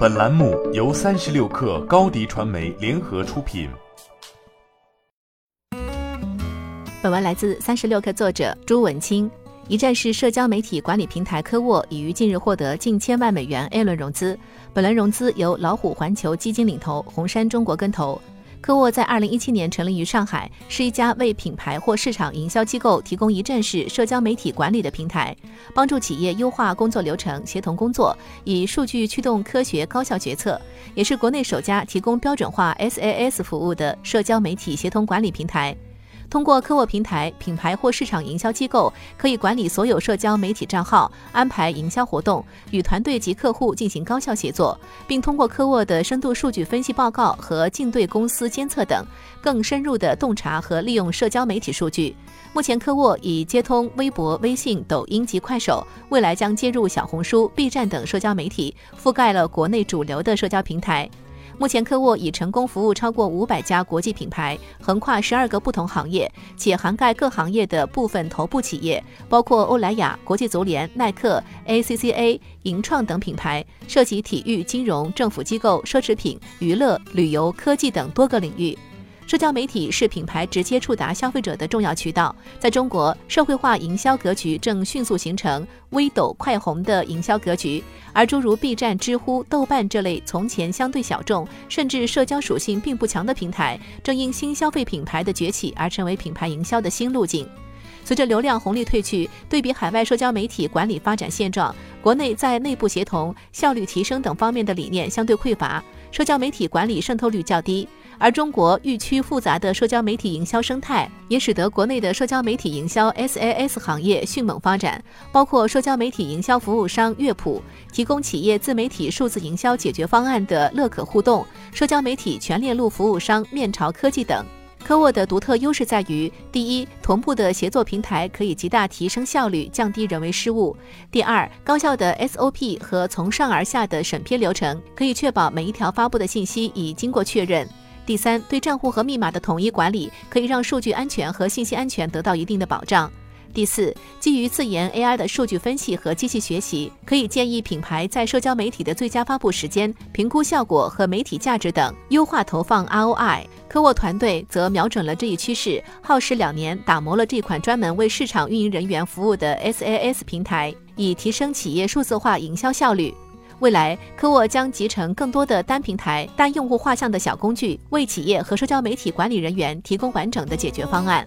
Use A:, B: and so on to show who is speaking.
A: 本栏目由三十六氪高低传媒联合出品。
B: 本文来自三十六氪作者朱文清。一站式社交媒体管理平台科沃已于近日获得近千万美元 A 轮融资，本轮融资由老虎环球基金领投，红杉中国跟投。科沃在二零一七年成立于上海，是一家为品牌或市场营销机构提供一站式社交媒体管理的平台，帮助企业优化工作流程、协同工作，以数据驱动科学高效决策，也是国内首家提供标准化 SaaS 服务的社交媒体协同管理平台。通过科沃平台，品牌或市场营销机构可以管理所有社交媒体账号，安排营销活动，与团队及客户进行高效协作，并通过科沃的深度数据分析报告和竞对公司监测等，更深入的洞察和利用社交媒体数据。目前，科沃已接通微博、微信、抖音及快手，未来将接入小红书、B 站等社交媒体，覆盖了国内主流的社交平台。目前，科沃已成功服务超过五百家国际品牌，横跨十二个不同行业，且涵盖各行业的部分头部企业，包括欧莱雅、国际足联、耐克、ACCA、银创等品牌，涉及体育、金融、政府机构、奢侈品、娱乐、旅游、科技等多个领域。社交媒体是品牌直接触达消费者的重要渠道。在中国，社会化营销格局正迅速形成微抖快红的营销格局，而诸如 B 站、知乎、豆瓣这类从前相对小众，甚至社交属性并不强的平台，正因新消费品牌的崛起而成为品牌营销的新路径。随着流量红利退去，对比海外社交媒体管理发展现状，国内在内部协同、效率提升等方面的理念相对匮乏，社交媒体管理渗透率较低。而中国愈趋复杂的社交媒体营销生态，也使得国内的社交媒体营销 SaaS 行业迅猛发展，包括社交媒体营销服务商乐谱，提供企业自媒体数字营销解决方案的乐可互动，社交媒体全链路服务商面朝科技等。科沃的独特优势在于：第一，同步的协作平台可以极大提升效率，降低人为失误；第二，高效的 SOP 和从上而下的审批流程，可以确保每一条发布的信息已经过确认。第三，对账户和密码的统一管理，可以让数据安全和信息安全得到一定的保障。第四，基于自研 AI 的数据分析和机器学习，可以建议品牌在社交媒体的最佳发布时间、评估效果和媒体价值等，优化投放 ROI。科沃团队则瞄准了这一趋势，耗时两年打磨了这款专门为市场运营人员服务的 SaaS 平台，以提升企业数字化营销效率。未来，科沃将集成更多的单平台、单用户画像的小工具，为企业和社交媒体管理人员提供完整的解决方案。